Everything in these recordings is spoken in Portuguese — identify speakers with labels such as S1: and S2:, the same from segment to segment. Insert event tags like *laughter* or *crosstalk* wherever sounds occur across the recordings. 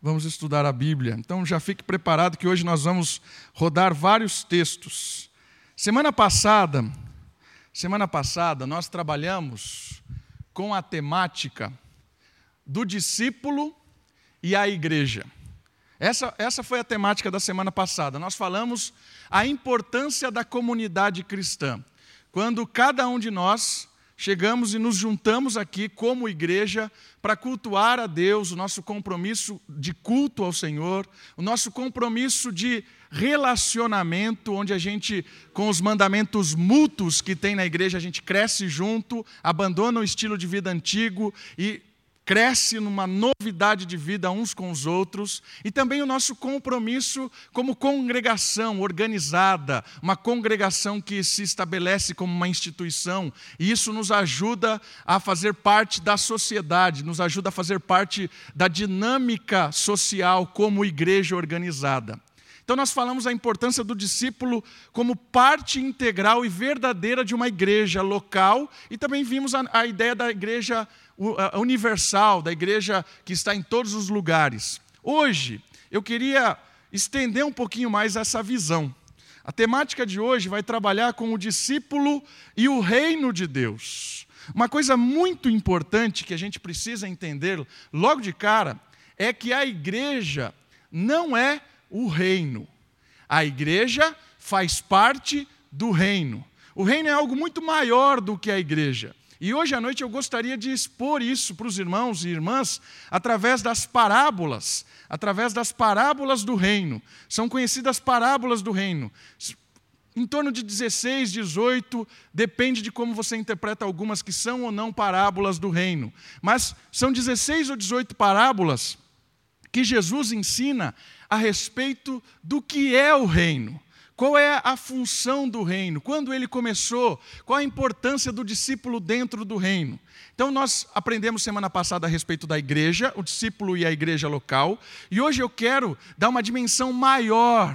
S1: vamos estudar a Bíblia. Então já fique preparado que hoje nós vamos rodar vários textos. Semana passada, semana passada nós trabalhamos com a temática do discípulo e a igreja. Essa, essa foi a temática da semana passada. Nós falamos a importância da comunidade cristã. Quando cada um de nós chegamos e nos juntamos aqui como igreja para cultuar a Deus, o nosso compromisso de culto ao Senhor, o nosso compromisso de relacionamento, onde a gente, com os mandamentos mútuos que tem na igreja, a gente cresce junto, abandona o estilo de vida antigo e cresce numa novidade de vida uns com os outros, e também o nosso compromisso como congregação organizada, uma congregação que se estabelece como uma instituição, e isso nos ajuda a fazer parte da sociedade, nos ajuda a fazer parte da dinâmica social como igreja organizada. Então, nós falamos a importância do discípulo como parte integral e verdadeira de uma igreja local, e também vimos a, a ideia da igreja universal, da igreja que está em todos os lugares. Hoje, eu queria estender um pouquinho mais essa visão. A temática de hoje vai trabalhar com o discípulo e o reino de Deus. Uma coisa muito importante que a gente precisa entender logo de cara é que a igreja não é o reino. A igreja faz parte do reino. O reino é algo muito maior do que a igreja. E hoje à noite eu gostaria de expor isso para os irmãos e irmãs através das parábolas, através das parábolas do reino. São conhecidas parábolas do reino. Em torno de 16, 18, depende de como você interpreta algumas que são ou não parábolas do reino. Mas são 16 ou 18 parábolas que Jesus ensina a respeito do que é o reino. Qual é a função do reino? Quando ele começou? Qual a importância do discípulo dentro do reino? Então, nós aprendemos semana passada a respeito da igreja, o discípulo e a igreja local, e hoje eu quero dar uma dimensão maior,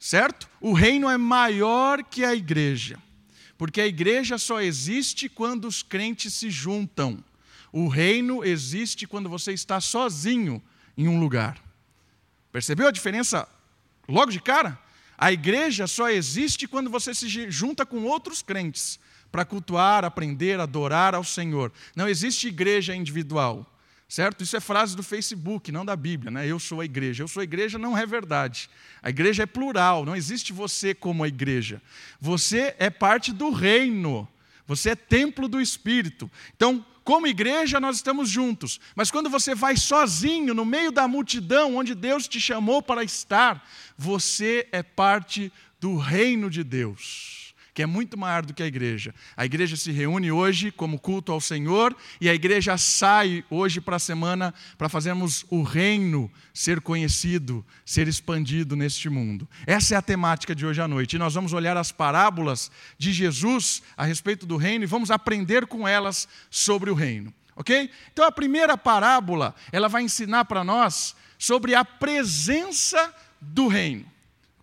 S1: certo? O reino é maior que a igreja, porque a igreja só existe quando os crentes se juntam. O reino existe quando você está sozinho em um lugar. Percebeu a diferença logo de cara? A igreja só existe quando você se junta com outros crentes para cultuar, aprender, adorar ao Senhor. Não existe igreja individual, certo? Isso é frase do Facebook, não da Bíblia, né? Eu sou a igreja. Eu sou a igreja não é verdade. A igreja é plural, não existe você como a igreja. Você é parte do reino. Você é templo do Espírito. Então, como igreja, nós estamos juntos, mas quando você vai sozinho, no meio da multidão onde Deus te chamou para estar, você é parte do reino de Deus que é muito maior do que a igreja. A igreja se reúne hoje como culto ao Senhor e a igreja sai hoje para a semana para fazermos o reino ser conhecido, ser expandido neste mundo. Essa é a temática de hoje à noite. E nós vamos olhar as parábolas de Jesus a respeito do reino e vamos aprender com elas sobre o reino. OK? Então a primeira parábola, ela vai ensinar para nós sobre a presença do reino.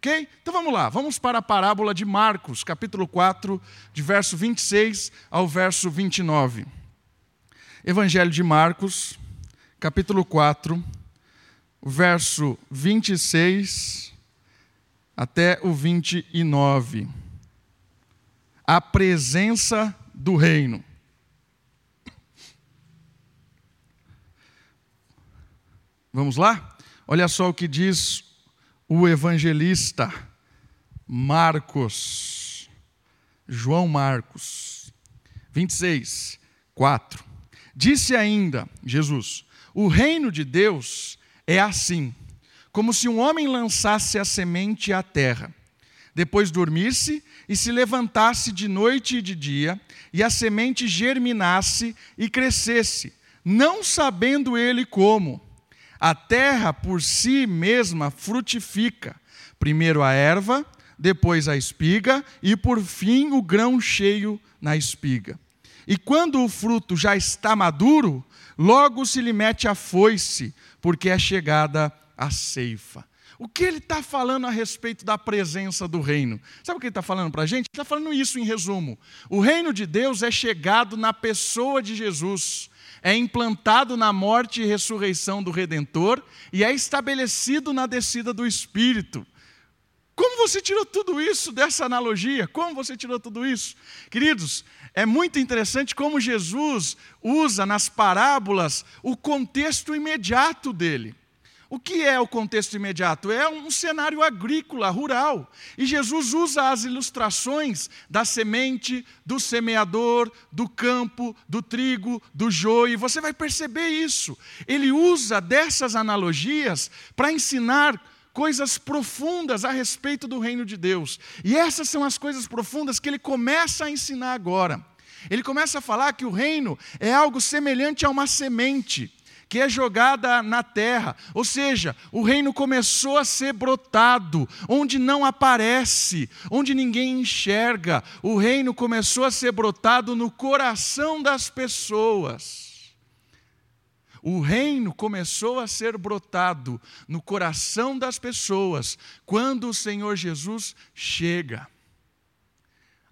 S1: Ok? Então vamos lá, vamos para a parábola de Marcos, capítulo 4, de verso 26 ao verso 29. Evangelho de Marcos, capítulo 4, verso 26 até o 29. A presença do reino. Vamos lá? Olha só o que diz o evangelista Marcos, João Marcos, 26, 4. Disse ainda Jesus: O reino de Deus é assim, como se um homem lançasse a semente à terra, depois dormisse e se levantasse de noite e de dia, e a semente germinasse e crescesse, não sabendo ele como. A terra por si mesma frutifica, primeiro a erva, depois a espiga e por fim o grão cheio na espiga. E quando o fruto já está maduro, logo se lhe mete a foice, porque é chegada a ceifa. O que ele está falando a respeito da presença do reino? Sabe o que ele está falando para a gente? Ele está falando isso em resumo. O reino de Deus é chegado na pessoa de Jesus é implantado na morte e ressurreição do Redentor e é estabelecido na descida do Espírito. Como você tirou tudo isso dessa analogia? Como você tirou tudo isso? Queridos, é muito interessante como Jesus usa nas parábolas o contexto imediato dele. O que é o contexto imediato? É um cenário agrícola, rural. E Jesus usa as ilustrações da semente, do semeador, do campo, do trigo, do joio. Você vai perceber isso. Ele usa dessas analogias para ensinar coisas profundas a respeito do reino de Deus. E essas são as coisas profundas que ele começa a ensinar agora. Ele começa a falar que o reino é algo semelhante a uma semente que é jogada na terra. Ou seja, o reino começou a ser brotado, onde não aparece, onde ninguém enxerga. O reino começou a ser brotado no coração das pessoas. O reino começou a ser brotado no coração das pessoas quando o Senhor Jesus chega.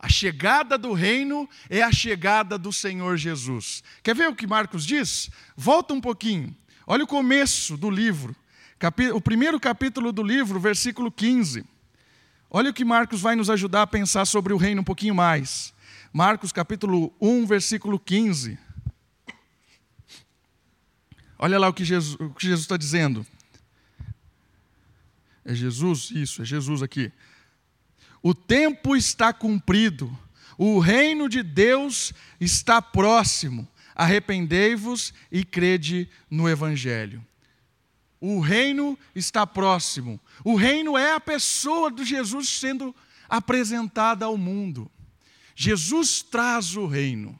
S1: A chegada do reino é a chegada do Senhor Jesus. Quer ver o que Marcos diz? Volta um pouquinho. Olha o começo do livro. O primeiro capítulo do livro, versículo 15. Olha o que Marcos vai nos ajudar a pensar sobre o reino um pouquinho mais. Marcos capítulo 1, versículo 15. Olha lá o que Jesus, está dizendo. É Jesus? Isso, é Jesus aqui. O tempo está cumprido, o reino de Deus está próximo. Arrependei-vos e crede no Evangelho. O reino está próximo. O reino é a pessoa de Jesus sendo apresentada ao mundo. Jesus traz o reino.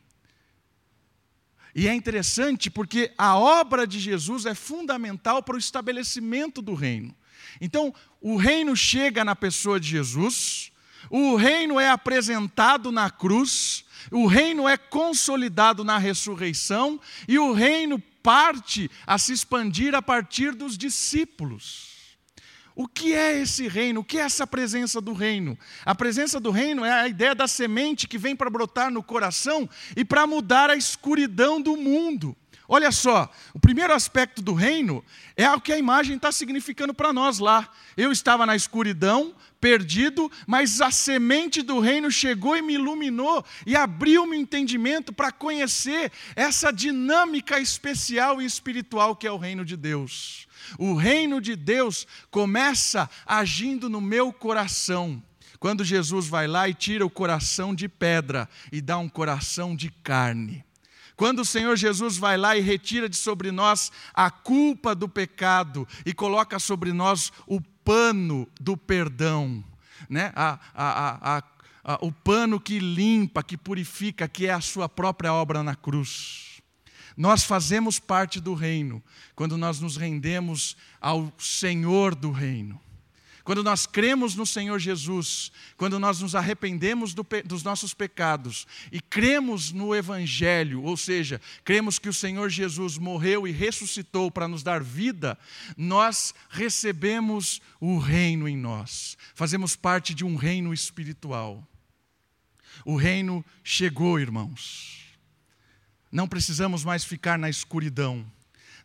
S1: E é interessante porque a obra de Jesus é fundamental para o estabelecimento do reino. Então, o reino chega na pessoa de Jesus, o reino é apresentado na cruz, o reino é consolidado na ressurreição e o reino parte a se expandir a partir dos discípulos. O que é esse reino? O que é essa presença do reino? A presença do reino é a ideia da semente que vem para brotar no coração e para mudar a escuridão do mundo. Olha só, o primeiro aspecto do reino é o que a imagem está significando para nós lá. Eu estava na escuridão, perdido, mas a semente do reino chegou e me iluminou e abriu meu entendimento para conhecer essa dinâmica especial e espiritual que é o reino de Deus. O reino de Deus começa agindo no meu coração. Quando Jesus vai lá e tira o coração de pedra e dá um coração de carne. Quando o Senhor Jesus vai lá e retira de sobre nós a culpa do pecado e coloca sobre nós o pano do perdão, né? a, a, a, o pano que limpa, que purifica, que é a sua própria obra na cruz. Nós fazemos parte do reino quando nós nos rendemos ao Senhor do reino. Quando nós cremos no Senhor Jesus, quando nós nos arrependemos do, dos nossos pecados e cremos no Evangelho, ou seja, cremos que o Senhor Jesus morreu e ressuscitou para nos dar vida, nós recebemos o reino em nós, fazemos parte de um reino espiritual. O reino chegou, irmãos. Não precisamos mais ficar na escuridão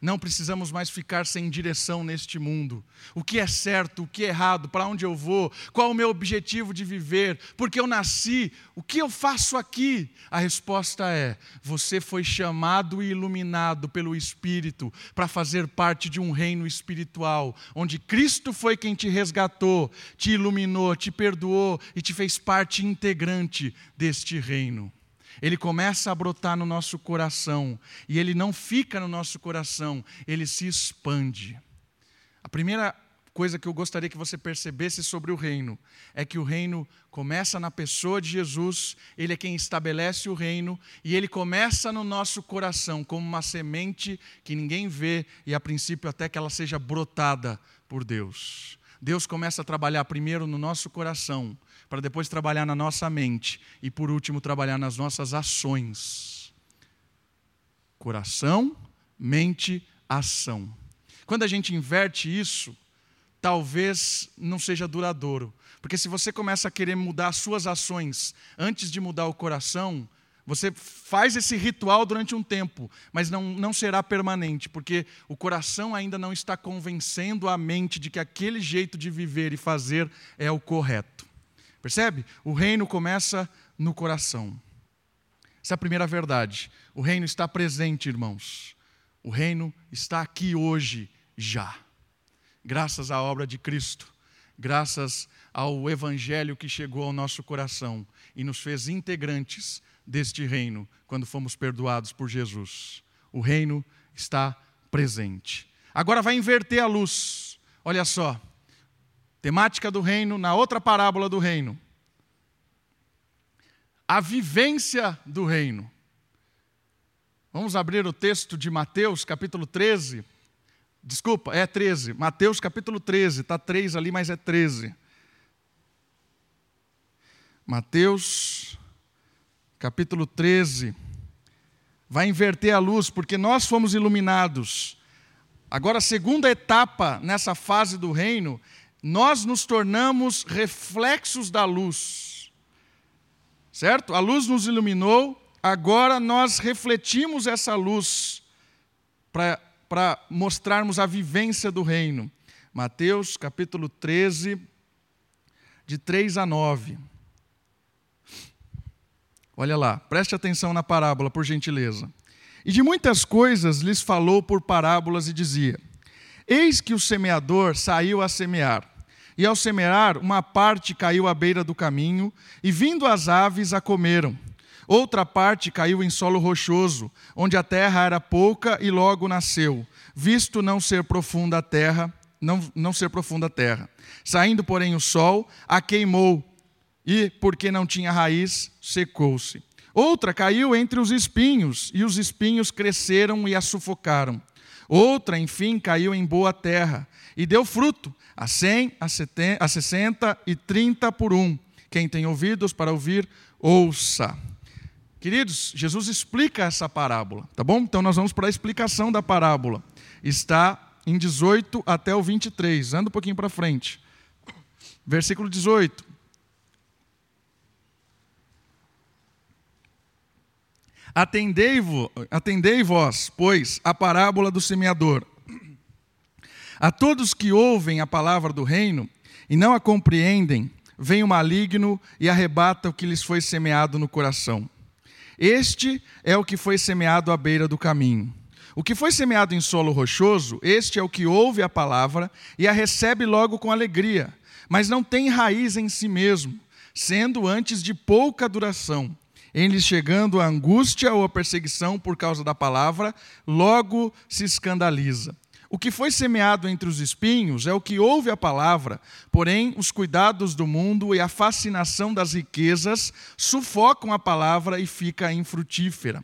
S1: não precisamos mais ficar sem direção neste mundo. O que é certo, o que é errado, para onde eu vou, qual o meu objetivo de viver, porque eu nasci, o que eu faço aqui? A resposta é: você foi chamado e iluminado pelo Espírito para fazer parte de um reino espiritual, onde Cristo foi quem te resgatou, te iluminou, te perdoou e te fez parte integrante deste reino ele começa a brotar no nosso coração, e ele não fica no nosso coração, ele se expande. A primeira coisa que eu gostaria que você percebesse sobre o reino é que o reino começa na pessoa de Jesus, ele é quem estabelece o reino, e ele começa no nosso coração como uma semente que ninguém vê, e a princípio até que ela seja brotada por Deus. Deus começa a trabalhar primeiro no nosso coração, para depois trabalhar na nossa mente e, por último, trabalhar nas nossas ações. Coração, mente, ação. Quando a gente inverte isso, talvez não seja duradouro. Porque se você começa a querer mudar as suas ações antes de mudar o coração, Você faz esse ritual durante um tempo, mas não, não será permanente, porque o coração ainda não está convencendo a mente de que aquele jeito de viver e fazer é o correto. Percebe? O reino começa no coração. Essa é a primeira verdade. O reino está presente, irmãos. O reino está aqui hoje, já. Graças à obra de Cristo, graças ao evangelho que chegou ao nosso coração e nos fez integrantes deste reino quando fomos perdoados por Jesus. O reino está presente. Agora vai inverter a luz. Olha só. Temática do reino na outra parábola do reino. A vivência do reino. Vamos abrir o texto de Mateus, capítulo 13. Desculpa, é 13. Mateus, capítulo 13. Está 3 ali, mas é 13. Mateus capítulo 13, vai inverter a luz, porque nós fomos iluminados. Agora, a segunda etapa nessa fase do reino, nós nos tornamos reflexos da luz. Certo? A luz nos iluminou, agora nós refletimos essa luz para mostrarmos a vivência do reino. Mateus capítulo 13, de 3 a 9. Olha lá, preste atenção na parábola, por gentileza. E de muitas coisas lhes falou por parábolas e dizia: Eis que o semeador saiu a semear. E ao semear, uma parte caiu à beira do caminho, e vindo as aves a comeram. Outra parte caiu em solo rochoso, onde a terra era pouca e logo nasceu, visto não ser profunda a terra, não, não ser profunda a terra. Saindo, porém, o sol, a queimou, e, porque não tinha raiz, secou-se. Outra caiu entre os espinhos, e os espinhos cresceram e a sufocaram. Outra, enfim, caiu em boa terra, e deu fruto, a cem, a, sessenta e trinta por um. Quem tem ouvidos para ouvir, ouça. Queridos, Jesus explica essa parábola, tá bom? Então nós vamos para a explicação da parábola. Está em 18 até o 23. Anda um pouquinho para frente. Versículo 18. Atendei, atendei vós, pois, a parábola do semeador. A todos que ouvem a palavra do reino e não a compreendem, vem o maligno e arrebata o que lhes foi semeado no coração. Este é o que foi semeado à beira do caminho. O que foi semeado em solo rochoso, este é o que ouve a palavra e a recebe logo com alegria, mas não tem raiz em si mesmo, sendo antes de pouca duração em lhes chegando a angústia ou a perseguição por causa da palavra, logo se escandaliza. O que foi semeado entre os espinhos é o que ouve a palavra, porém os cuidados do mundo e a fascinação das riquezas sufocam a palavra e fica infrutífera.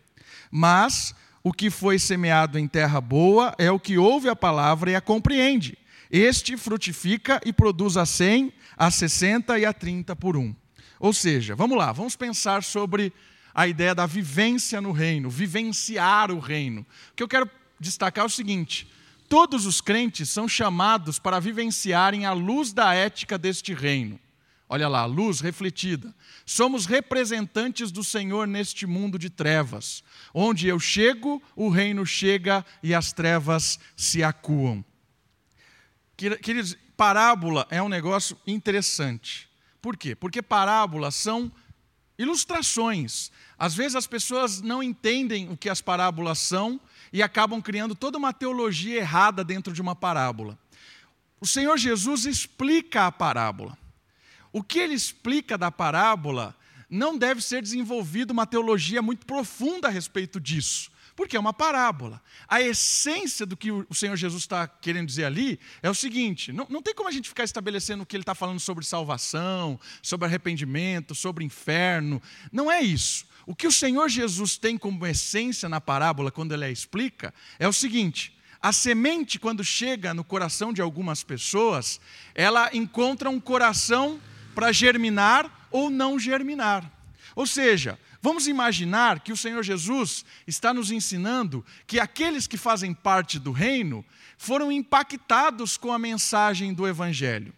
S1: Mas o que foi semeado em terra boa é o que ouve a palavra e a compreende. Este frutifica e produz a cem, a sessenta e a trinta por um. Ou seja, vamos lá, vamos pensar sobre a ideia da vivência no reino, vivenciar o reino. O que eu quero destacar é o seguinte: todos os crentes são chamados para vivenciarem a luz da ética deste reino. Olha lá, luz refletida. Somos representantes do Senhor neste mundo de trevas. Onde eu chego, o reino chega e as trevas se acuam. Queridos, parábola é um negócio interessante. Por quê? Porque parábolas são ilustrações. Às vezes as pessoas não entendem o que as parábolas são e acabam criando toda uma teologia errada dentro de uma parábola. O Senhor Jesus explica a parábola. O que ele explica da parábola não deve ser desenvolvido uma teologia muito profunda a respeito disso porque é uma parábola. A essência do que o Senhor Jesus está querendo dizer ali é o seguinte: não, não tem como a gente ficar estabelecendo o que ele está falando sobre salvação, sobre arrependimento, sobre inferno. Não é isso. O que o Senhor Jesus tem como essência na parábola, quando ele a explica, é o seguinte: a semente, quando chega no coração de algumas pessoas, ela encontra um coração para germinar ou não germinar. Ou seja, Vamos imaginar que o Senhor Jesus está nos ensinando que aqueles que fazem parte do reino foram impactados com a mensagem do Evangelho.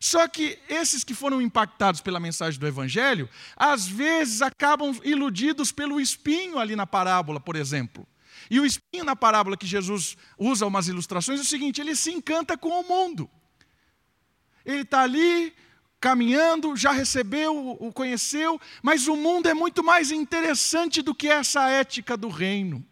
S1: Só que esses que foram impactados pela mensagem do Evangelho, às vezes acabam iludidos pelo espinho ali na parábola, por exemplo. E o espinho na parábola que Jesus usa umas ilustrações é o seguinte: ele se encanta com o mundo. Ele está ali caminhando, já recebeu, o conheceu, mas o mundo é muito mais interessante do que essa ética do reino.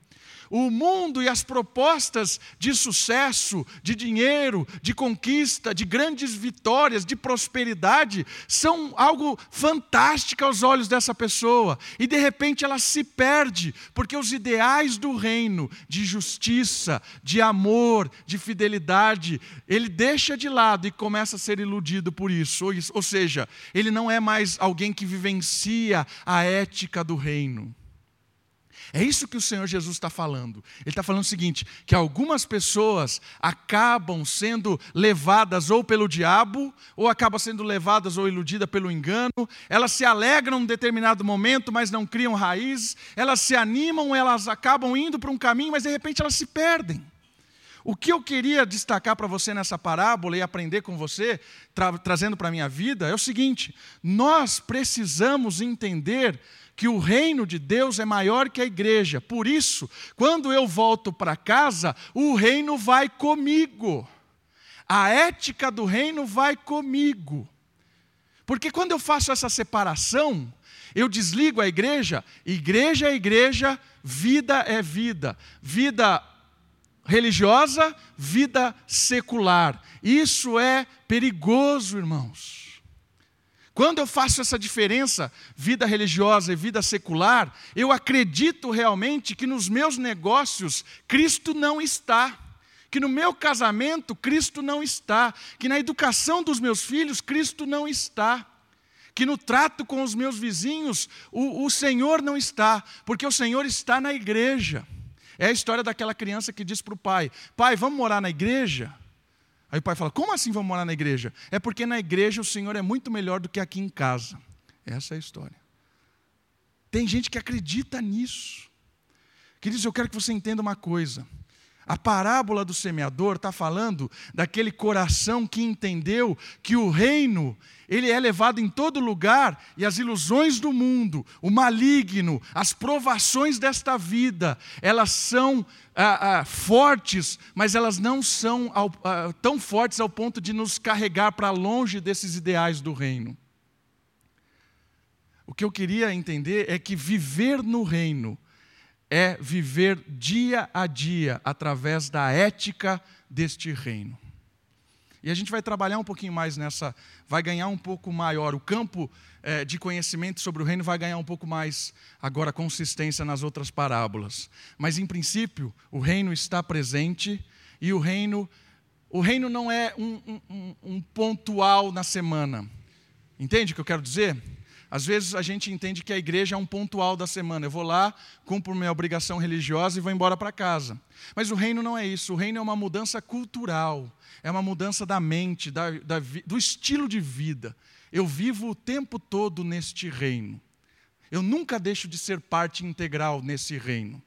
S1: O mundo e as propostas de sucesso, de dinheiro, de conquista, de grandes vitórias, de prosperidade, são algo fantástico aos olhos dessa pessoa. E de repente ela se perde, porque os ideais do reino, de justiça, de amor, de fidelidade, ele deixa de lado e começa a ser iludido por isso. Ou seja, ele não é mais alguém que vivencia a ética do reino. É isso que o Senhor Jesus está falando. Ele está falando o seguinte: que algumas pessoas acabam sendo levadas ou pelo diabo, ou acabam sendo levadas ou iludidas pelo engano, elas se alegram em determinado momento, mas não criam raízes, elas se animam, elas acabam indo para um caminho, mas de repente elas se perdem. O que eu queria destacar para você nessa parábola e aprender com você, tra trazendo para a minha vida, é o seguinte: nós precisamos entender que o reino de Deus é maior que a igreja. Por isso, quando eu volto para casa, o reino vai comigo. A ética do reino vai comigo. Porque quando eu faço essa separação, eu desligo a igreja, igreja é igreja, vida é vida. Vida religiosa, vida secular. Isso é perigoso, irmãos. Quando eu faço essa diferença, vida religiosa e vida secular, eu acredito realmente que nos meus negócios Cristo não está, que no meu casamento Cristo não está, que na educação dos meus filhos Cristo não está, que no trato com os meus vizinhos o, o Senhor não está, porque o Senhor está na igreja. É a história daquela criança que diz para o pai: Pai, vamos morar na igreja? Aí o pai fala: Como assim vamos morar na igreja? É porque na igreja o Senhor é muito melhor do que aqui em casa. Essa é a história. Tem gente que acredita nisso. Queridos, eu quero que você entenda uma coisa. A parábola do semeador está falando daquele coração que entendeu que o reino ele é levado em todo lugar e as ilusões do mundo, o maligno, as provações desta vida, elas são ah, ah, fortes, mas elas não são ao, ah, tão fortes ao ponto de nos carregar para longe desses ideais do reino. O que eu queria entender é que viver no reino é viver dia a dia através da ética deste reino. E a gente vai trabalhar um pouquinho mais nessa, vai ganhar um pouco maior. O campo é, de conhecimento sobre o reino vai ganhar um pouco mais agora consistência nas outras parábolas. Mas em princípio, o reino está presente e o reino, o reino não é um, um, um pontual na semana. Entende o que eu quero dizer? Às vezes a gente entende que a igreja é um pontual da semana. Eu vou lá, cumpro minha obrigação religiosa e vou embora para casa. Mas o reino não é isso. O reino é uma mudança cultural, é uma mudança da mente, da, da, do estilo de vida. Eu vivo o tempo todo neste reino. Eu nunca deixo de ser parte integral nesse reino.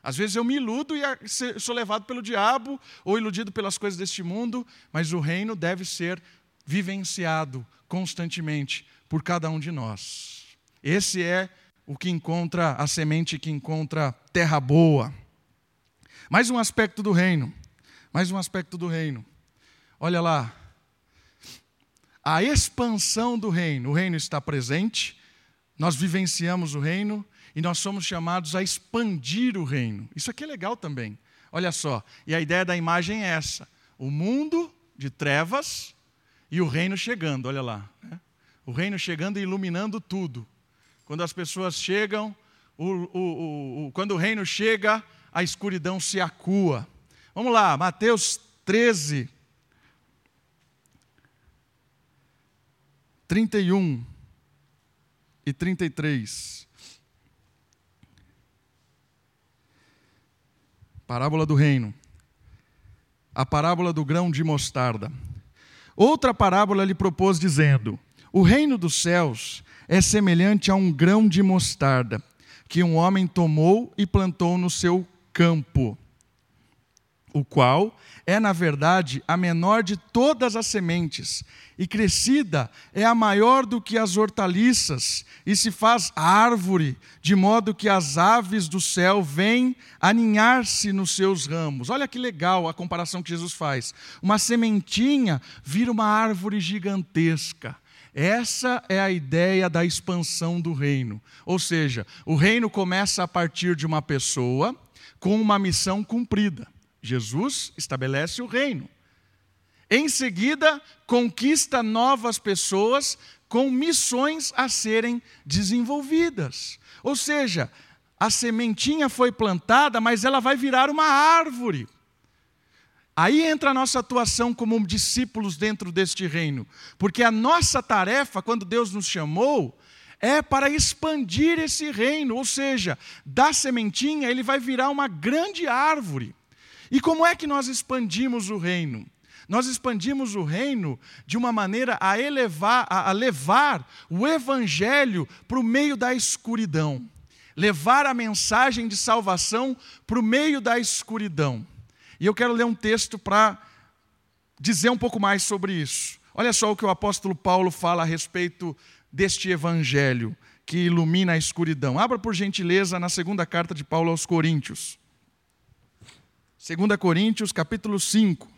S1: Às vezes eu me iludo e sou levado pelo diabo ou iludido pelas coisas deste mundo, mas o reino deve ser vivenciado constantemente por cada um de nós. Esse é o que encontra a semente que encontra terra boa. Mais um aspecto do reino. Mais um aspecto do reino. Olha lá. A expansão do reino. O reino está presente, nós vivenciamos o reino e nós somos chamados a expandir o reino. Isso aqui é legal também. Olha só. E a ideia da imagem é essa: o mundo de trevas e o reino chegando. Olha lá. O reino chegando e iluminando tudo. Quando as pessoas chegam, o, o, o, quando o reino chega, a escuridão se acua. Vamos lá, Mateus 13, 31 e 33. Parábola do reino. A parábola do grão de mostarda. Outra parábola lhe propôs, dizendo: o reino dos céus é semelhante a um grão de mostarda que um homem tomou e plantou no seu campo. o qual é, na verdade, a menor de todas as sementes, e crescida é a maior do que as hortaliças, e se faz árvore, de modo que as aves do céu vêm aninhar-se nos seus ramos. Olha que legal a comparação que Jesus faz. Uma sementinha vira uma árvore gigantesca. Essa é a ideia da expansão do reino. Ou seja, o reino começa a partir de uma pessoa com uma missão cumprida. Jesus estabelece o reino. Em seguida, conquista novas pessoas com missões a serem desenvolvidas. Ou seja, a sementinha foi plantada, mas ela vai virar uma árvore. Aí entra a nossa atuação como discípulos dentro deste reino, porque a nossa tarefa, quando Deus nos chamou, é para expandir esse reino, ou seja, da sementinha ele vai virar uma grande árvore. E como é que nós expandimos o reino? Nós expandimos o reino de uma maneira a elevar, a, levar o evangelho para o meio da escuridão, levar a mensagem de salvação para o meio da escuridão. E eu quero ler um texto para dizer um pouco mais sobre isso. Olha só o que o apóstolo Paulo fala a respeito deste evangelho que ilumina a escuridão. Abra por gentileza na segunda carta de Paulo aos Coríntios. 2 Coríntios, capítulo 5.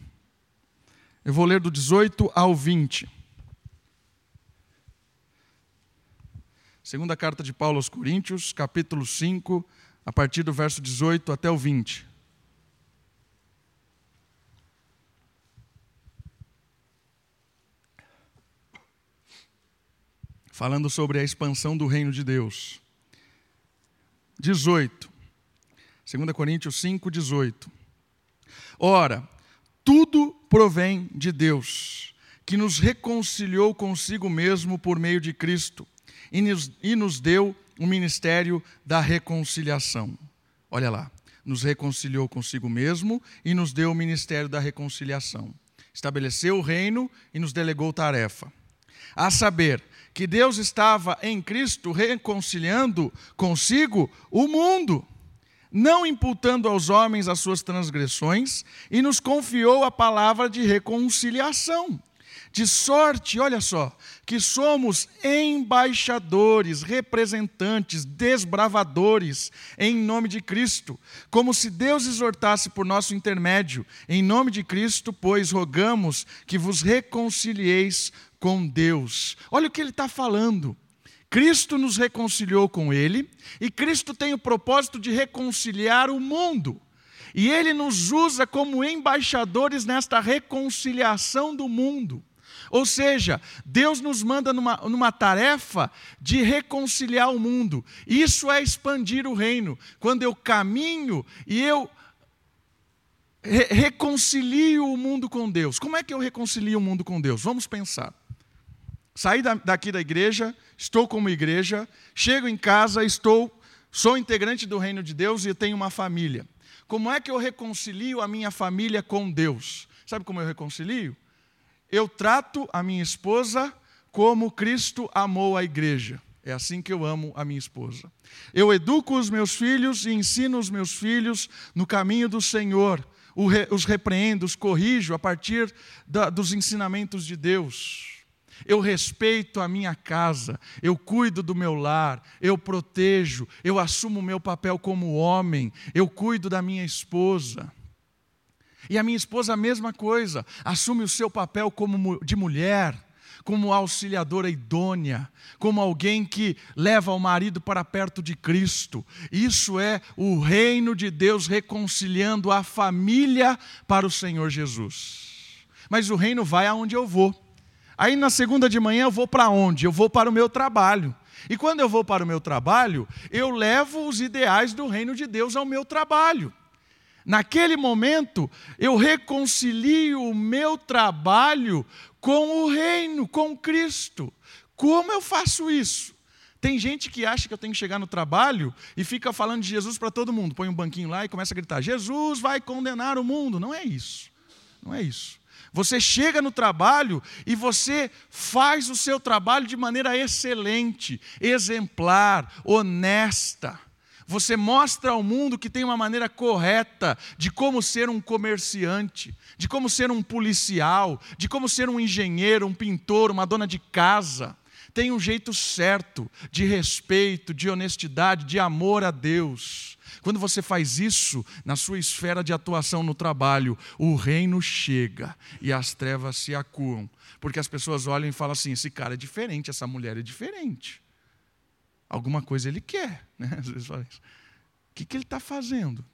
S1: Eu vou ler do 18 ao 20. Segunda carta de Paulo aos Coríntios, capítulo 5, a partir do verso 18 até o 20. Falando sobre a expansão do reino de Deus. 18. 2 Coríntios 5, 18. Ora, tudo provém de Deus, que nos reconciliou consigo mesmo por meio de Cristo e nos, e nos deu o ministério da reconciliação. Olha lá, nos reconciliou consigo mesmo e nos deu o ministério da reconciliação. Estabeleceu o reino e nos delegou tarefa. A saber, que Deus estava em Cristo reconciliando consigo o mundo não imputando aos homens as suas transgressões, e nos confiou a palavra de reconciliação. De sorte, olha só, que somos embaixadores, representantes, desbravadores em nome de Cristo, como se Deus exortasse por nosso intermédio. Em nome de Cristo, pois, rogamos que vos reconcilieis com Deus. Olha o que ele está falando. Cristo nos reconciliou com Ele e Cristo tem o propósito de reconciliar o mundo. E Ele nos usa como embaixadores nesta reconciliação do mundo. Ou seja, Deus nos manda numa, numa tarefa de reconciliar o mundo. Isso é expandir o reino. Quando eu caminho e eu re reconcilio o mundo com Deus. Como é que eu reconcilio o mundo com Deus? Vamos pensar. Saí daqui da igreja, estou como igreja, chego em casa, estou, sou integrante do reino de Deus e tenho uma família. Como é que eu reconcilio a minha família com Deus? Sabe como eu reconcilio? Eu trato a minha esposa como Cristo amou a igreja. É assim que eu amo a minha esposa. Eu educo os meus filhos e ensino os meus filhos no caminho do Senhor. Os repreendo, os corrijo a partir da, dos ensinamentos de Deus eu respeito a minha casa, eu cuido do meu lar, eu protejo, eu assumo o meu papel como homem, eu cuido da minha esposa. E a minha esposa, a mesma coisa, assume o seu papel como de mulher, como auxiliadora idônea, como alguém que leva o marido para perto de Cristo. Isso é o reino de Deus reconciliando a família para o Senhor Jesus. Mas o reino vai aonde eu vou. Aí na segunda de manhã eu vou para onde? Eu vou para o meu trabalho. E quando eu vou para o meu trabalho, eu levo os ideais do reino de Deus ao meu trabalho. Naquele momento, eu reconcilio o meu trabalho com o reino, com Cristo. Como eu faço isso? Tem gente que acha que eu tenho que chegar no trabalho e fica falando de Jesus para todo mundo. Põe um banquinho lá e começa a gritar: Jesus vai condenar o mundo. Não é isso. Não é isso. Você chega no trabalho e você faz o seu trabalho de maneira excelente, exemplar, honesta. Você mostra ao mundo que tem uma maneira correta de como ser um comerciante, de como ser um policial, de como ser um engenheiro, um pintor, uma dona de casa. Tem um jeito certo de respeito, de honestidade, de amor a Deus. Quando você faz isso na sua esfera de atuação no trabalho, o reino chega e as trevas se acuam. Porque as pessoas olham e falam assim: esse cara é diferente, essa mulher é diferente. Alguma coisa ele quer. Né? *laughs* Às vezes fala isso. O que, que ele está fazendo?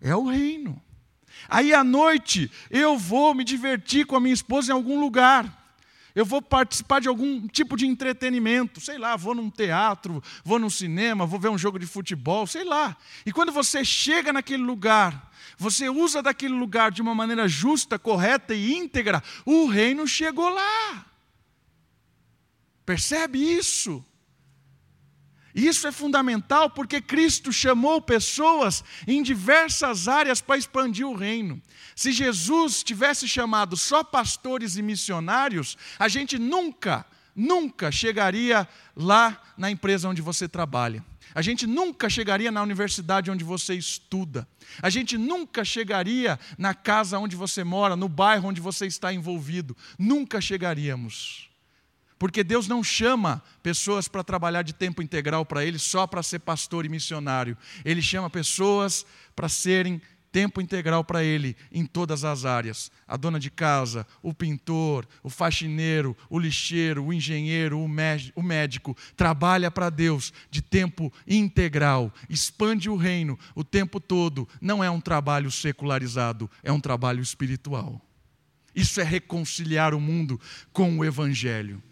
S1: É o reino. Aí à noite eu vou me divertir com a minha esposa em algum lugar. Eu vou participar de algum tipo de entretenimento, sei lá, vou num teatro, vou num cinema, vou ver um jogo de futebol, sei lá. E quando você chega naquele lugar, você usa daquele lugar de uma maneira justa, correta e íntegra, o reino chegou lá. Percebe isso? Isso é fundamental porque Cristo chamou pessoas em diversas áreas para expandir o reino. Se Jesus tivesse chamado só pastores e missionários, a gente nunca, nunca chegaria lá na empresa onde você trabalha. A gente nunca chegaria na universidade onde você estuda. A gente nunca chegaria na casa onde você mora, no bairro onde você está envolvido. Nunca chegaríamos. Porque Deus não chama pessoas para trabalhar de tempo integral para Ele só para ser pastor e missionário. Ele chama pessoas para serem tempo integral para Ele em todas as áreas. A dona de casa, o pintor, o faxineiro, o lixeiro, o engenheiro, o médico, trabalha para Deus de tempo integral, expande o reino o tempo todo. Não é um trabalho secularizado, é um trabalho espiritual. Isso é reconciliar o mundo com o Evangelho.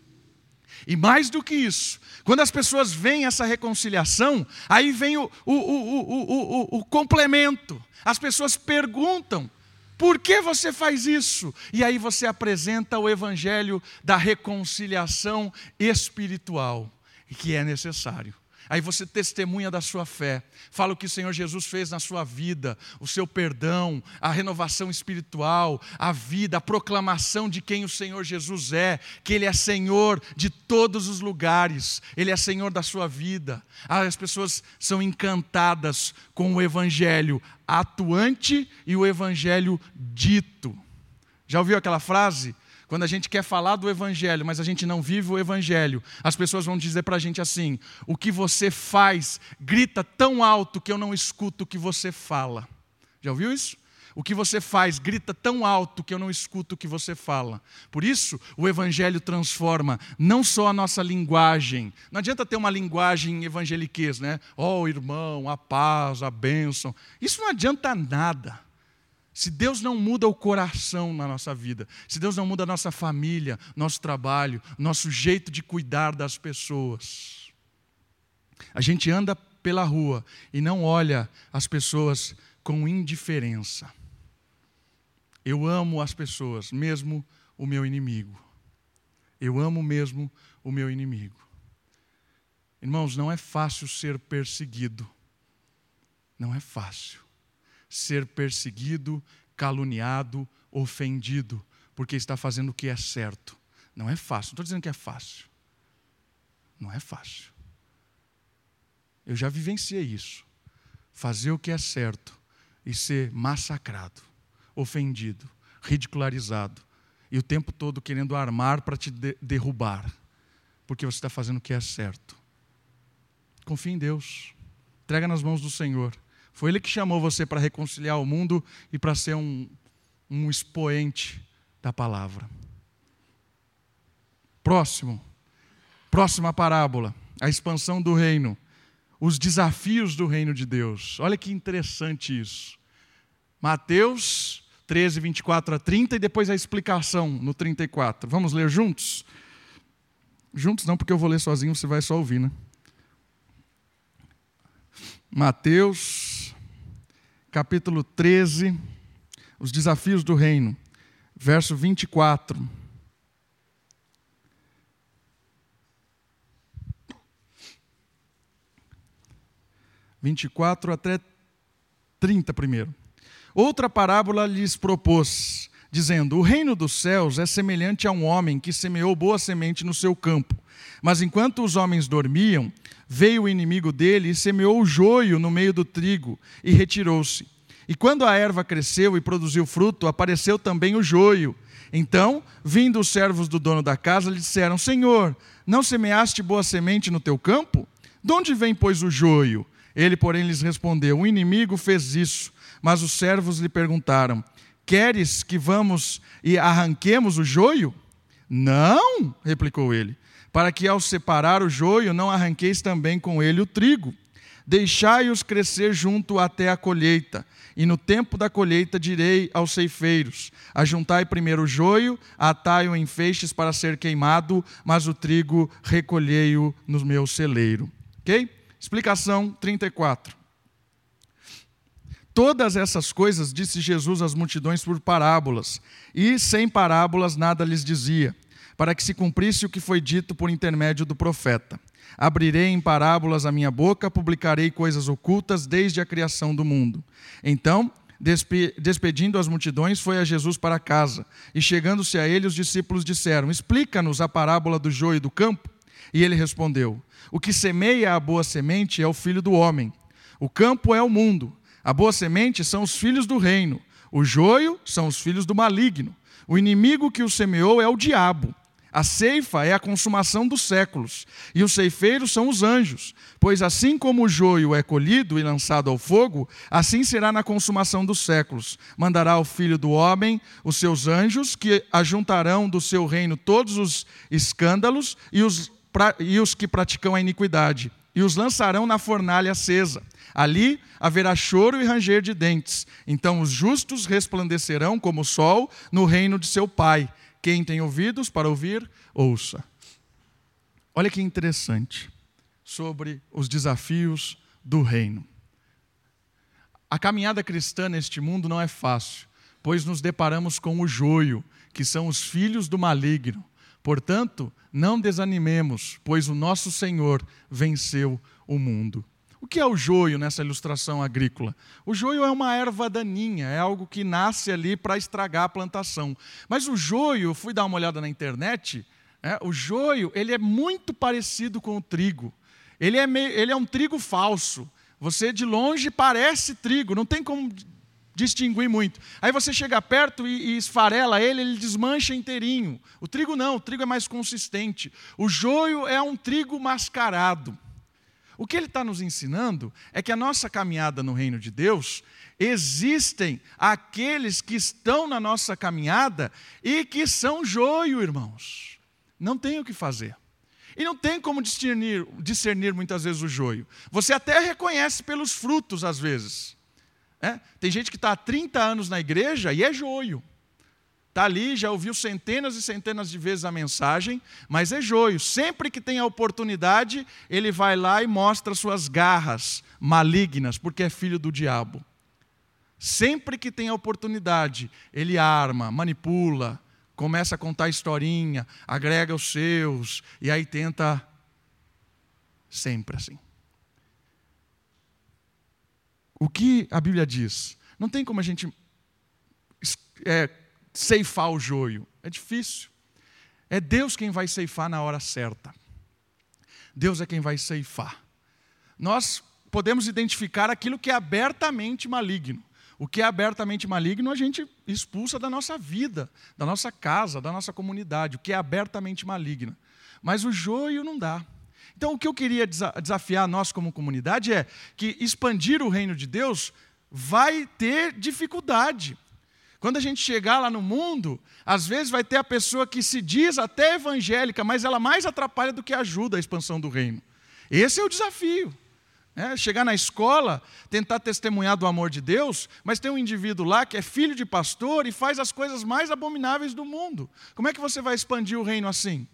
S1: E mais do que isso, quando as pessoas veem essa reconciliação, aí vem o, o, o, o, complemento. As pessoas perguntam: por que você faz isso? E aí você apresenta o evangelho da reconciliação espiritual, que é necessário. Aí você testemunha da sua fé, fala o que o Senhor Jesus fez na sua vida, o seu perdão, a renovação espiritual, a vida, a proclamação de quem o Senhor Jesus é, que Ele é Senhor de todos os lugares, Ele é Senhor da sua vida. Ah, as pessoas são encantadas com o Evangelho atuante e o Evangelho dito. Já ouviu aquela frase? Quando a gente quer falar do Evangelho, mas a gente não vive o Evangelho, as pessoas vão dizer para a gente assim: o que você faz grita tão alto que eu não escuto o que você fala. Já ouviu isso? O que você faz grita tão alto que eu não escuto o que você fala. Por isso, o Evangelho transforma não só a nossa linguagem. Não adianta ter uma linguagem evangeliquez, né? Oh, irmão, a paz, a bênção. Isso não adianta nada. Se Deus não muda o coração na nossa vida, se Deus não muda a nossa família, nosso trabalho, nosso jeito de cuidar das pessoas, a gente anda pela rua e não olha as pessoas com indiferença. Eu amo as pessoas, mesmo o meu inimigo. Eu amo mesmo o meu inimigo. Irmãos, não é fácil ser perseguido. Não é fácil ser perseguido, caluniado, ofendido, porque está fazendo o que é certo. Não é fácil, não estou dizendo que é fácil. Não é fácil. Eu já vivenciei isso. Fazer o que é certo e ser massacrado, ofendido, ridicularizado, e o tempo todo querendo armar para te de derrubar, porque você está fazendo o que é certo. Confie em Deus, entrega nas mãos do Senhor. Foi Ele que chamou você para reconciliar o mundo e para ser um, um expoente da palavra. Próximo, próxima parábola, a expansão do reino, os desafios do reino de Deus. Olha que interessante isso. Mateus 13, 24 a 30 e depois a explicação no 34. Vamos ler juntos? Juntos não, porque eu vou ler sozinho, você vai só ouvir, né? Mateus capítulo 13, os desafios do reino, verso 24. Vinte e quatro até trinta primeiro. Outra parábola lhes propôs, dizendo: O reino dos céus é semelhante a um homem que semeou boa semente no seu campo. Mas enquanto os homens dormiam, veio o inimigo dele e semeou o joio no meio do trigo e retirou-se. E quando a erva cresceu e produziu fruto, apareceu também o joio. Então, vindo os servos do dono da casa, lhe disseram: Senhor, não semeaste boa semente no teu campo? De onde vem, pois, o joio? Ele, porém, lhes respondeu: O inimigo fez isso. Mas os servos lhe perguntaram: Queres que vamos e arranquemos o joio? Não, replicou ele, para que ao separar o joio não arranqueis também com ele o trigo. Deixai-os crescer junto até a colheita. E no tempo da colheita direi aos ceifeiros: Ajuntai primeiro o joio, atai-o em feixes para ser queimado, mas o trigo recolhei-o no meu celeiro. Ok? Explicação 34. Todas essas coisas disse Jesus às multidões por parábolas, e sem parábolas nada lhes dizia, para que se cumprisse o que foi dito por intermédio do profeta. Abrirei em parábolas a minha boca, publicarei coisas ocultas desde a criação do mundo. Então, despedindo as multidões, foi a Jesus para casa. E chegando-se a ele, os discípulos disseram: Explica-nos a parábola do joio e do campo. E ele respondeu: O que semeia a boa semente é o filho do homem. O campo é o mundo. A boa semente são os filhos do reino. O joio são os filhos do maligno. O inimigo que o semeou é o diabo. A ceifa é a consumação dos séculos, e os ceifeiros são os anjos. Pois assim como o joio é colhido e lançado ao fogo, assim será na consumação dos séculos. Mandará o filho do homem os seus anjos, que ajuntarão do seu reino todos os escândalos e os, e os que praticam a iniquidade, e os lançarão na fornalha acesa. Ali haverá choro e ranger de dentes. Então os justos resplandecerão como o sol no reino de seu Pai. Quem tem ouvidos para ouvir, ouça. Olha que interessante sobre os desafios do reino. A caminhada cristã neste mundo não é fácil, pois nos deparamos com o joio, que são os filhos do maligno. Portanto, não desanimemos, pois o nosso Senhor venceu o mundo. O que é o joio nessa ilustração agrícola? O joio é uma erva daninha, é algo que nasce ali para estragar a plantação. Mas o joio, fui dar uma olhada na internet, é, o joio ele é muito parecido com o trigo. Ele é, meio, ele é um trigo falso. Você de longe parece trigo, não tem como distinguir muito. Aí você chega perto e, e, esfarela ele, ele desmancha inteirinho. O trigo não, o trigo é mais consistente. O joio é um trigo mascarado. O que ele está nos ensinando é que a nossa caminhada no reino de Deus, existem aqueles que estão na nossa caminhada e que são joio, irmãos. Não tem o que fazer. E não tem como discernir, discernir muitas vezes o joio. Você até reconhece pelos frutos, às vezes. É? Tem gente que está há 30 anos na igreja e é joio. Está ali, já ouviu centenas e centenas de vezes a mensagem, mas é joio. Sempre que tem a oportunidade, ele vai lá e mostra suas garras malignas, porque é filho do diabo. Sempre que tem a oportunidade, ele arma, manipula, começa a contar historinha, agrega os seus, e aí tenta. Sempre assim. O que a Bíblia diz? Não tem como a gente é, ceifar o joio. É difícil. É Deus quem vai ceifar na hora certa. Deus é quem vai ceifar. Nós podemos identificar aquilo que é abertamente maligno. O que é abertamente maligno, a gente expulsa da nossa vida, da nossa casa, da nossa comunidade. O que é abertamente maligno. Mas o joio não dá. Então, o que eu queria desafiar nós como comunidade é que expandir o reino de Deus vai ter dificuldade. Quando a gente chegar lá no mundo, às vezes vai ter a pessoa que se diz até evangélica, mas ela mais atrapalha do que ajuda a expansão do reino. Esse é o desafio. É, chegar na escola, tentar testemunhar do amor de Deus, mas tem um indivíduo lá que é filho de pastor e faz as coisas mais abomináveis do mundo. Como é que você vai expandir o reino assim?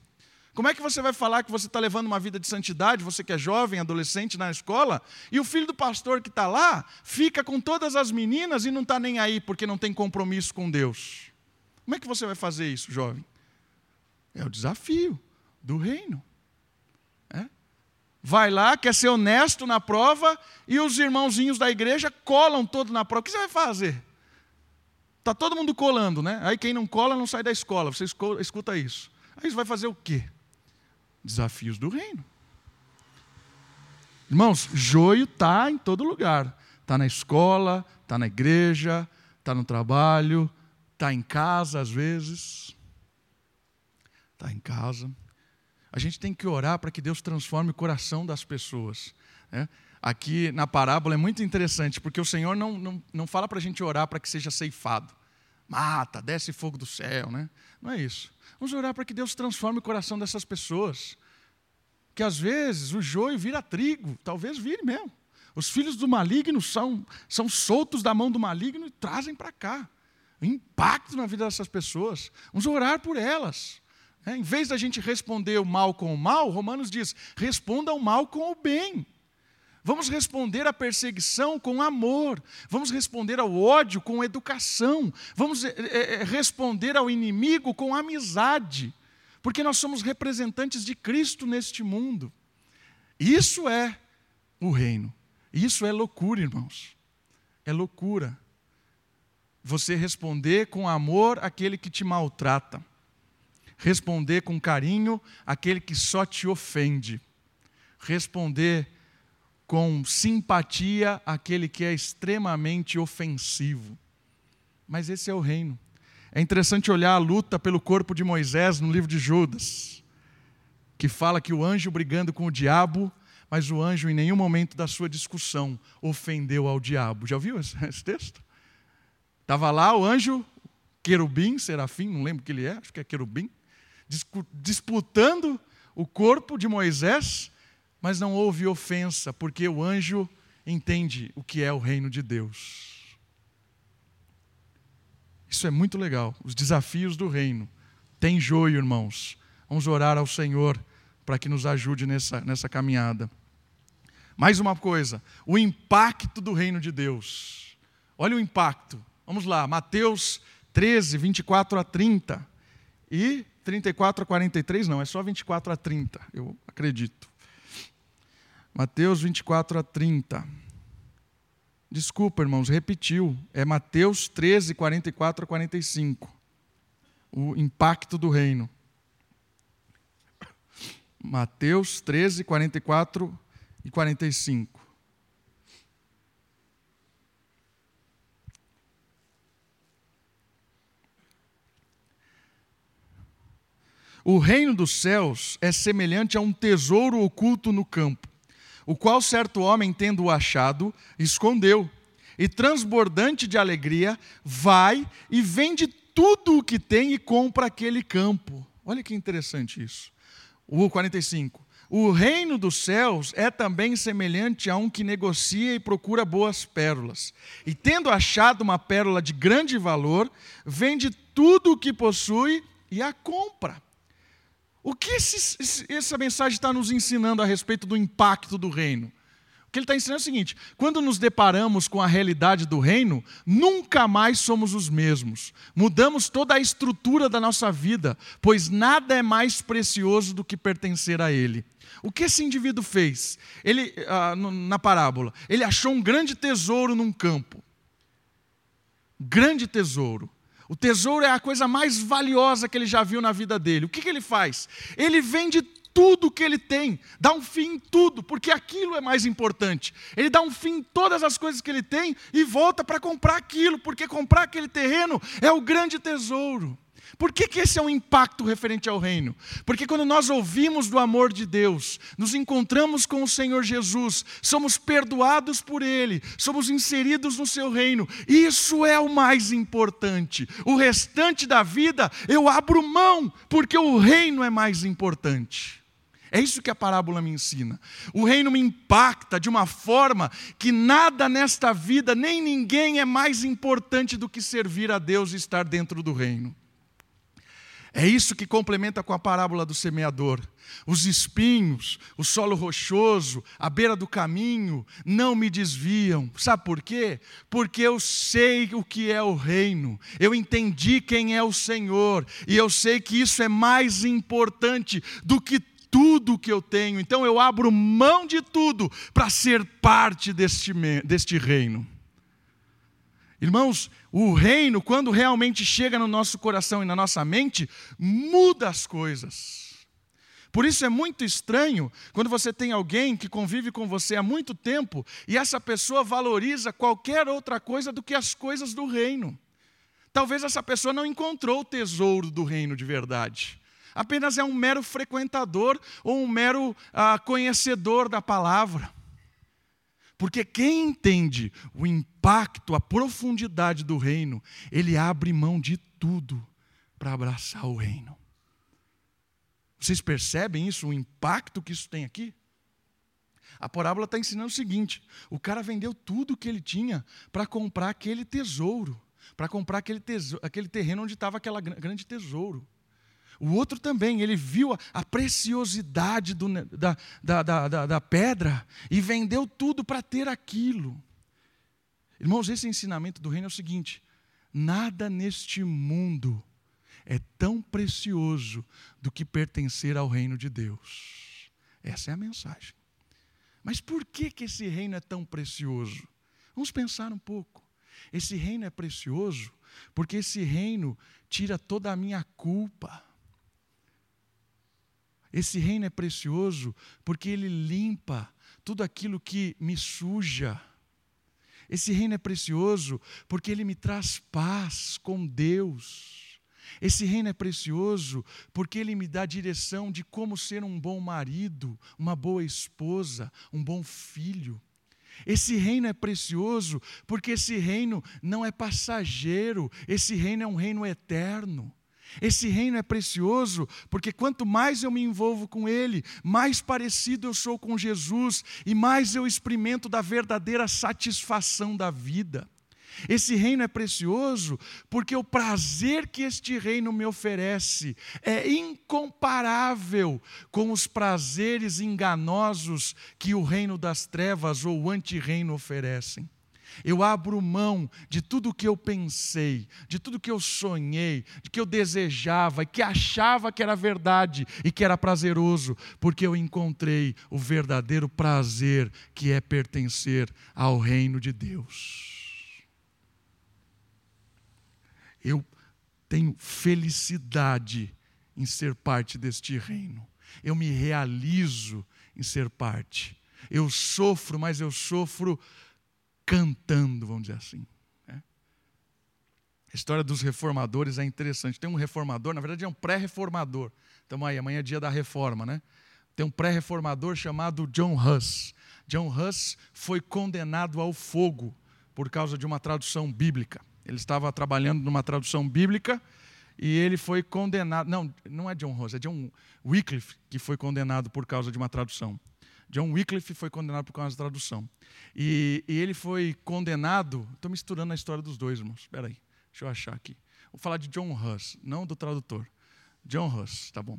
S1: Como é que você vai falar que você está levando uma vida de santidade, você que é jovem, adolescente na escola, e o filho do pastor que está lá fica com todas as meninas e não está nem aí porque não tem compromisso com Deus? Como é que você vai fazer isso, jovem? É o desafio do reino. É? Vai lá, quer ser honesto na prova, e os irmãozinhos da igreja colam todo na prova. O que você vai fazer? Tá todo mundo colando, né? Aí quem não cola não sai da escola. Você escuta isso. Aí você vai fazer o quê? Desafios do reino. Irmãos, joio está em todo lugar. Está na escola, está na igreja, está no trabalho, está em casa às vezes. Está em casa. A gente tem que orar para que Deus transforme o coração das pessoas. Né? Aqui na parábola é muito interessante, porque o Senhor não, não, não fala para a gente orar para que seja ceifado. Mata, desce fogo do céu, né? Não é isso. Vamos orar para que Deus transforme o coração dessas pessoas que às vezes o joio vira trigo, talvez vire mesmo. Os filhos do maligno são, são soltos da mão do maligno e trazem para cá. impacto na vida dessas pessoas. Vamos orar por elas. É, em vez da gente responder o mal com o mal, Romanos diz: responda o mal com o bem. Vamos responder à perseguição com amor. Vamos responder ao ódio com educação. Vamos é, responder ao inimigo com amizade porque nós somos representantes de Cristo neste mundo. Isso é o reino. Isso é loucura, irmãos. É loucura. Você responder com amor aquele que te maltrata. Responder com carinho aquele que só te ofende. Responder com simpatia aquele que é extremamente ofensivo. Mas esse é o reino. É interessante olhar a luta pelo corpo de Moisés no livro de Judas, que fala que o anjo brigando com o diabo, mas o anjo em nenhum momento da sua discussão ofendeu ao diabo. Já viu esse, texto? Estava lá o anjo, querubim, serafim, não lembro o que ele é, acho que é querubim, disputando o corpo de Moisés, mas não houve ofensa, porque o anjo entende o que é o reino de Deus. Isso é muito legal. Os desafios do reino. Tem joio, irmãos. Vamos orar ao Senhor para que nos ajude nessa, nessa caminhada. Mais uma coisa: o impacto do reino de Deus. Olha o impacto. Vamos lá, Mateus 13, 24 a 30. E 34 a 43, não, é só 24 a 30, eu acredito. Mateus 24 a 30. Desculpa, irmãos, repetiu. É Mateus 13, 44 a 45. O impacto do reino. Mateus 13, 44 e 45. O reino dos céus é semelhante a um tesouro oculto no campo o qual certo homem, tendo-o achado, escondeu, e transbordante de alegria, vai e vende tudo o que tem e compra aquele campo. Olha que interessante isso. O 45. O reino dos céus é também semelhante a um que negocia e procura boas pérolas. E tendo achado uma pérola de grande valor, vende tudo o que possui e a compra. O que esse, essa mensagem está nos ensinando a respeito do impacto do reino? O que ele está ensinando é o seguinte: quando nos deparamos com a realidade do reino, nunca mais somos os mesmos. Mudamos toda a estrutura da nossa vida, pois nada é mais precioso do que pertencer a Ele. O que esse indivíduo fez? Ele, ah, na parábola, ele achou um grande tesouro num campo. Grande tesouro. O tesouro é a coisa mais valiosa que ele já viu na vida dele. O que, que ele faz? Ele vende tudo que ele tem, dá um fim em tudo, porque aquilo é mais importante. Ele dá um fim em todas as coisas que ele tem e volta para comprar aquilo, porque comprar aquele terreno é o grande tesouro. Por que, que esse é um impacto referente ao reino? Porque quando nós ouvimos do amor de Deus, nos encontramos com o Senhor Jesus, somos perdoados por Ele, somos inseridos no Seu reino, isso é o mais importante. O restante da vida eu abro mão, porque o reino é mais importante. É isso que a parábola me ensina. O reino me impacta de uma forma que nada nesta vida, nem ninguém é mais importante do que servir a Deus e estar dentro do reino. É isso que complementa com a parábola do semeador. Os espinhos, o solo rochoso, a beira do caminho, não me desviam. Sabe por quê? Porque eu sei o que é o reino, eu entendi quem é o Senhor, e eu sei que isso é mais importante do que tudo que eu tenho. Então eu abro mão de tudo para ser parte deste, deste reino. Irmãos, o reino, quando realmente chega no nosso coração e na nossa mente, muda as coisas. Por isso é muito estranho quando você tem alguém que convive com você há muito tempo e essa pessoa valoriza qualquer outra coisa do que as coisas do reino. Talvez essa pessoa não encontrou o tesouro do reino de verdade. Apenas é um mero frequentador ou um mero ah, conhecedor da palavra. Porque quem entende o impacto, a profundidade do reino, ele abre mão de tudo para abraçar o reino. Vocês percebem isso, o impacto que isso tem aqui? A parábola está ensinando o seguinte: o cara vendeu tudo que ele tinha para comprar aquele tesouro, para comprar aquele, tesouro, aquele terreno onde estava aquele grande tesouro. O outro também, ele viu a, a preciosidade do, da, da, da, da pedra e vendeu tudo para ter aquilo. Irmãos, esse ensinamento do reino é o seguinte: nada neste mundo é tão precioso do que pertencer ao reino de Deus. Essa é a mensagem. Mas por que, que esse reino é tão precioso? Vamos pensar um pouco. Esse reino é precioso porque esse reino tira toda a minha culpa. Esse reino é precioso porque ele limpa tudo aquilo que me suja. Esse reino é precioso porque ele me traz paz com Deus. Esse reino é precioso porque ele me dá direção de como ser um bom marido, uma boa esposa, um bom filho. Esse reino é precioso porque esse reino não é passageiro, esse reino é um reino eterno. Esse reino é precioso porque quanto mais eu me envolvo com ele, mais parecido eu sou com Jesus e mais eu experimento da verdadeira satisfação da vida. Esse reino é precioso porque o prazer que este reino me oferece é incomparável com os prazeres enganosos que o reino das trevas ou o antirreino oferecem. Eu abro mão de tudo que eu pensei, de tudo que eu sonhei, de que eu desejava e que achava que era verdade e que era prazeroso, porque eu encontrei o verdadeiro prazer que é pertencer ao reino de Deus. Eu tenho felicidade em ser parte deste reino. Eu me realizo em ser parte. Eu sofro, mas eu sofro cantando, vamos dizer assim. Né? A história dos reformadores é interessante. Tem um reformador, na verdade é um pré-reformador. Estamos aí, amanhã é dia da reforma, né? Tem um pré-reformador chamado John Huss. John Huss foi condenado ao fogo por causa de uma tradução bíblica. Ele estava trabalhando numa tradução bíblica e ele foi condenado. Não, não é John Rose, é John Wycliffe que foi condenado por causa de uma tradução. John Wycliffe foi condenado por causa da tradução. E, e ele foi condenado. Estou misturando a história dos dois, irmãos. Espera aí, deixa eu achar aqui. Vou falar de John Huss, não do tradutor. John Huss, tá bom.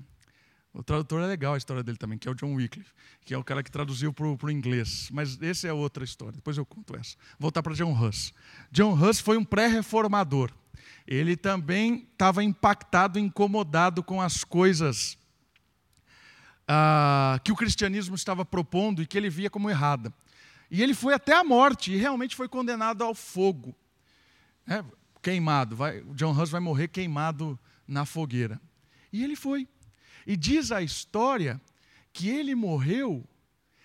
S1: O tradutor é legal a história dele também, que é o John Wycliffe, que é o cara que traduziu para o inglês. Mas essa é outra história, depois eu conto essa. Voltar para John Huss. John Huss foi um pré-reformador. Ele também estava impactado, incomodado com as coisas ah, que o cristianismo estava propondo e que ele via como errada. E ele foi até a morte e realmente foi condenado ao fogo. É, queimado. Vai, John Huss vai morrer queimado na fogueira. E ele foi. E diz a história que ele morreu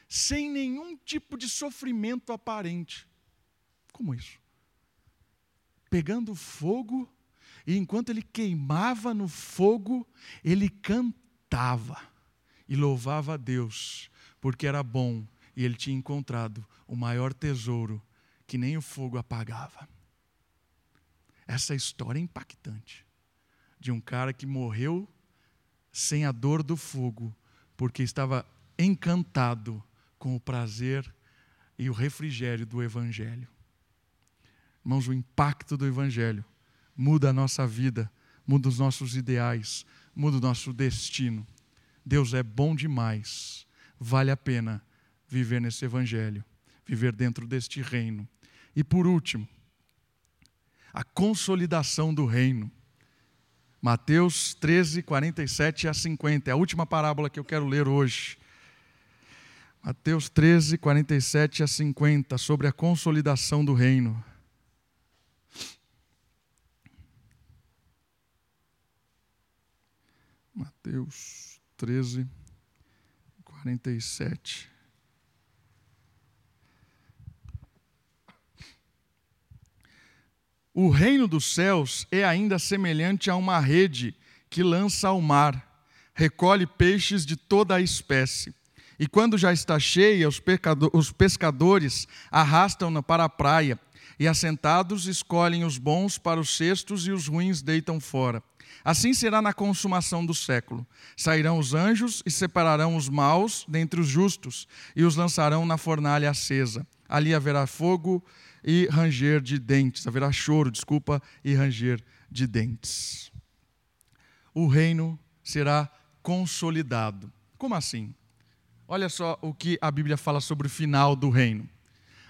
S1: sem nenhum tipo de sofrimento aparente. Como isso? Pegando fogo, e enquanto ele queimava no fogo, ele cantava e louvava a Deus, porque era bom e ele tinha encontrado o maior tesouro que nem o fogo apagava. Essa história é impactante de um cara que morreu sem a dor do fogo, porque estava encantado com o prazer e o refrigério do Evangelho. Irmãos, o impacto do Evangelho muda a nossa vida, muda os nossos ideais, muda o nosso destino. Deus é bom demais. Vale a pena viver nesse evangelho, viver dentro deste reino. E por último, a consolidação do reino. Mateus 13, 47 a 50. É a última parábola que eu quero ler hoje. Mateus 13, 47 a 50, sobre a consolidação do reino. Mateus 13, 47. O reino dos céus é ainda semelhante a uma rede que lança ao mar, recolhe peixes de toda a espécie. E quando já está cheia, os pescadores arrastam-na para a praia, e assentados escolhem os bons para os cestos e os ruins deitam fora. Assim será na consumação do século. Sairão os anjos e separarão os maus dentre os justos, e os lançarão na fornalha acesa. Ali haverá fogo e ranger de dentes, haverá choro, desculpa, e ranger de dentes. O reino será consolidado. Como assim? Olha só o que a Bíblia fala sobre o final do reino.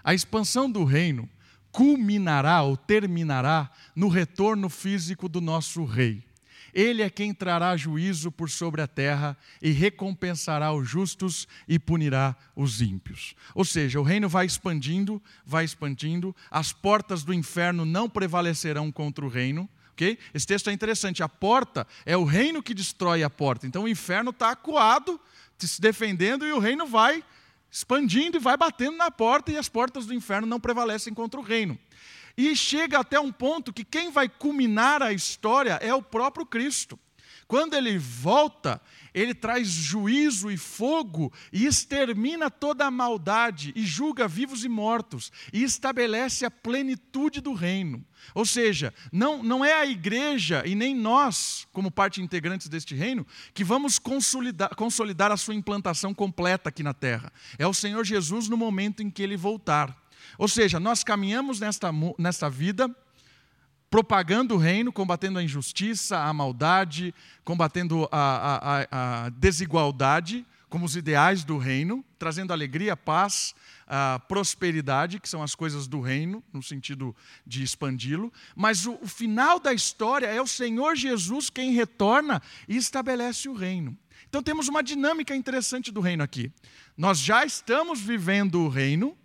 S1: A expansão do reino culminará ou terminará no retorno físico do nosso rei. Ele é quem trará juízo por sobre a terra e recompensará os justos e punirá os ímpios. Ou seja, o reino vai expandindo, vai expandindo, as portas do inferno não prevalecerão contra o reino. Okay? Esse texto é interessante. A porta é o reino que destrói a porta. Então o inferno está acuado, se defendendo, e o reino vai expandindo e vai batendo na porta, e as portas do inferno não prevalecem contra o reino. E chega até um ponto que quem vai culminar a história é o próprio Cristo. Quando ele volta, ele traz juízo e fogo e extermina toda a maldade e julga vivos e mortos e estabelece a plenitude do reino. Ou seja, não, não é a igreja e nem nós, como parte integrantes deste reino, que vamos consolidar, consolidar a sua implantação completa aqui na terra. É o Senhor Jesus no momento em que ele voltar. Ou seja, nós caminhamos nesta, nesta vida propagando o reino, combatendo a injustiça, a maldade, combatendo a, a, a desigualdade como os ideais do reino, trazendo alegria, paz, a prosperidade, que são as coisas do reino, no sentido de expandi-lo. Mas o, o final da história é o Senhor Jesus quem retorna e estabelece o reino. Então temos uma dinâmica interessante do reino aqui. Nós já estamos vivendo o reino,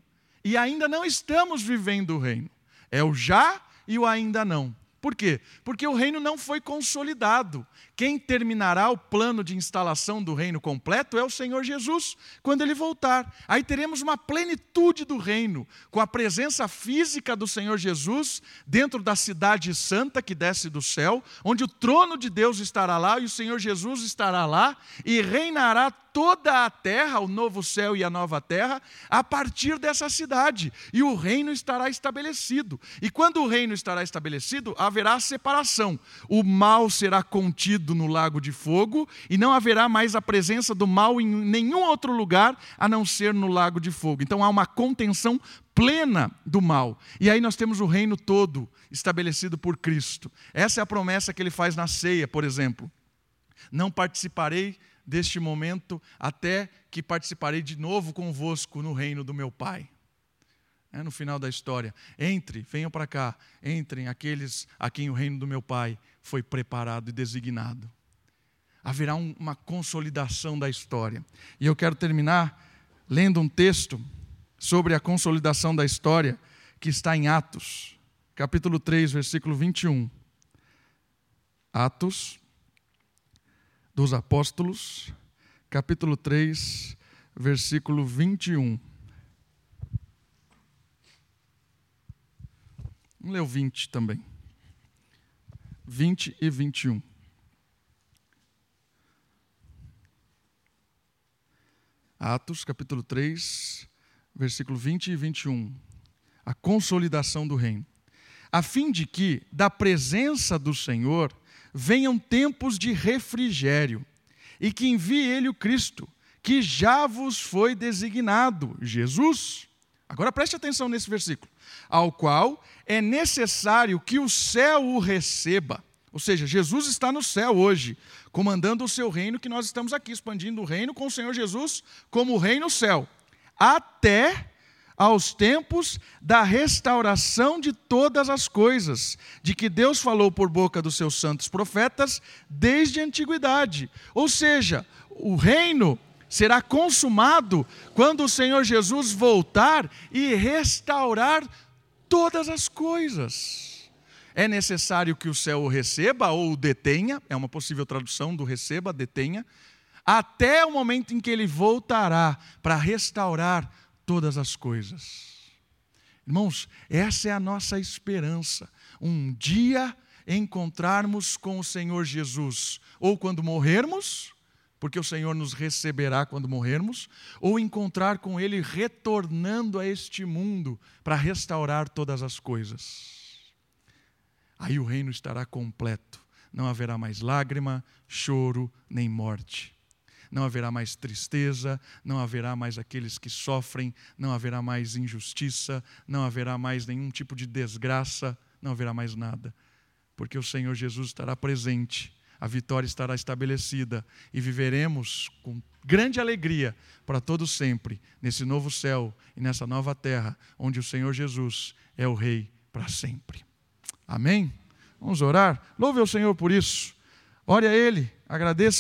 S1: e ainda não estamos vivendo o reino. É o já e o ainda não. Por quê? Porque o reino não foi consolidado. Quem terminará o plano de instalação do reino completo é o Senhor Jesus, quando ele voltar. Aí teremos uma plenitude do reino, com a presença física do Senhor Jesus dentro da cidade santa que desce do céu, onde o trono de Deus estará lá e o Senhor Jesus estará lá e reinará toda a terra, o novo céu e a nova terra, a partir dessa cidade. E o reino estará estabelecido. E quando o reino estará estabelecido, haverá separação. O mal será contido no lago de fogo e não haverá mais a presença do mal em nenhum outro lugar a não ser no lago de fogo. Então há uma contenção plena do mal. E aí nós temos o reino todo estabelecido por Cristo. Essa é a promessa que ele faz na ceia, por exemplo. Não participarei deste momento até que participarei de novo convosco no reino do meu Pai. É no final da história. Entre, venham para cá, entrem aqueles a quem o reino do meu Pai foi preparado e designado. Haverá um, uma consolidação da história. E eu quero terminar lendo um texto sobre a consolidação da história que está em Atos, capítulo 3, versículo 21. Atos dos Apóstolos, capítulo 3, versículo 21. Vamos ler o 20 também. 20 e 21. Atos, capítulo 3, versículo 20 e 21. A consolidação do reino. A fim de que, da presença do Senhor, venham tempos de refrigério, e que envie ele o Cristo, que já vos foi designado, Jesus. Agora preste atenção nesse versículo. Ao qual é necessário que o céu o receba. Ou seja, Jesus está no céu hoje, comandando o seu reino, que nós estamos aqui expandindo o reino com o Senhor Jesus como o reino céu, até aos tempos da restauração de todas as coisas, de que Deus falou por boca dos seus santos profetas desde a antiguidade. Ou seja, o reino será consumado quando o Senhor Jesus voltar e restaurar todas as coisas. é necessário que o céu o receba ou o detenha, é uma possível tradução do receba, detenha, até o momento em que ele voltará para restaurar todas as coisas. Irmãos, essa é a nossa esperança. Um dia encontrarmos com o Senhor Jesus, ou quando morrermos, porque o Senhor nos receberá quando morrermos, ou encontrar com Ele retornando a este mundo para restaurar todas as coisas. Aí o reino estará completo, não haverá mais lágrima, choro, nem morte. Não haverá mais tristeza, não haverá mais aqueles que sofrem, não haverá mais injustiça, não haverá mais nenhum tipo de desgraça, não haverá mais nada, porque o Senhor Jesus estará presente a vitória estará estabelecida e viveremos com grande alegria para todo sempre nesse novo céu e nessa nova terra, onde o Senhor Jesus é o rei para sempre. Amém? Vamos orar? Louve ao Senhor por isso. Ore a ele, agradeça